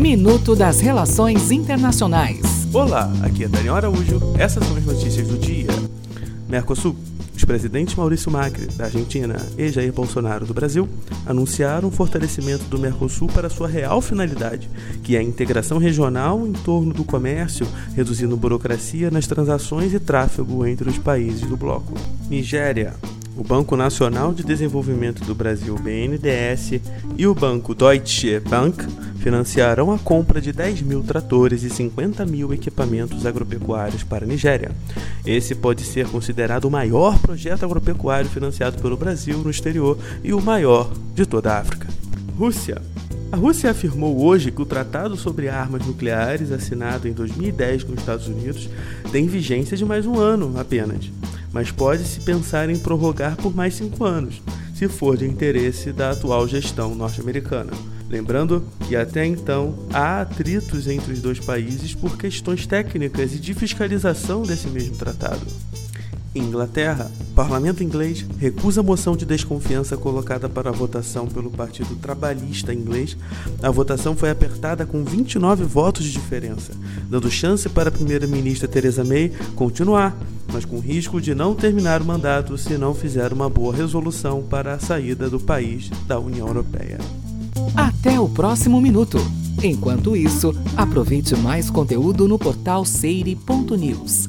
Minuto das Relações Internacionais. Olá, aqui é Daniel Araújo. Essas são as notícias do dia. Mercosul. Os presidentes Maurício Macri, da Argentina, e Jair Bolsonaro, do Brasil, anunciaram o fortalecimento do Mercosul para sua real finalidade, que é a integração regional em torno do comércio, reduzindo burocracia nas transações e tráfego entre os países do bloco. Nigéria. O Banco Nacional de Desenvolvimento do Brasil, BNDES, e o Banco Deutsche Bank financiarão a compra de 10 mil tratores e 50 mil equipamentos agropecuários para a Nigéria. Esse pode ser considerado o maior projeto agropecuário financiado pelo Brasil no exterior e o maior de toda a África. Rússia. A Rússia afirmou hoje que o Tratado sobre Armas Nucleares, assinado em 2010 com os Estados Unidos, tem vigência de mais um ano apenas mas pode-se pensar em prorrogar por mais cinco anos, se for de interesse da atual gestão norte-americana. Lembrando que até então há atritos entre os dois países por questões técnicas e de fiscalização desse mesmo tratado. Inglaterra, o parlamento inglês recusa a moção de desconfiança colocada para votação pelo Partido Trabalhista inglês. A votação foi apertada com 29 votos de diferença, dando chance para a primeira-ministra Theresa May continuar, mas com risco de não terminar o mandato se não fizer uma boa resolução para a saída do país da União Europeia. Até o próximo minuto. Enquanto isso, aproveite mais conteúdo no portal seire.news.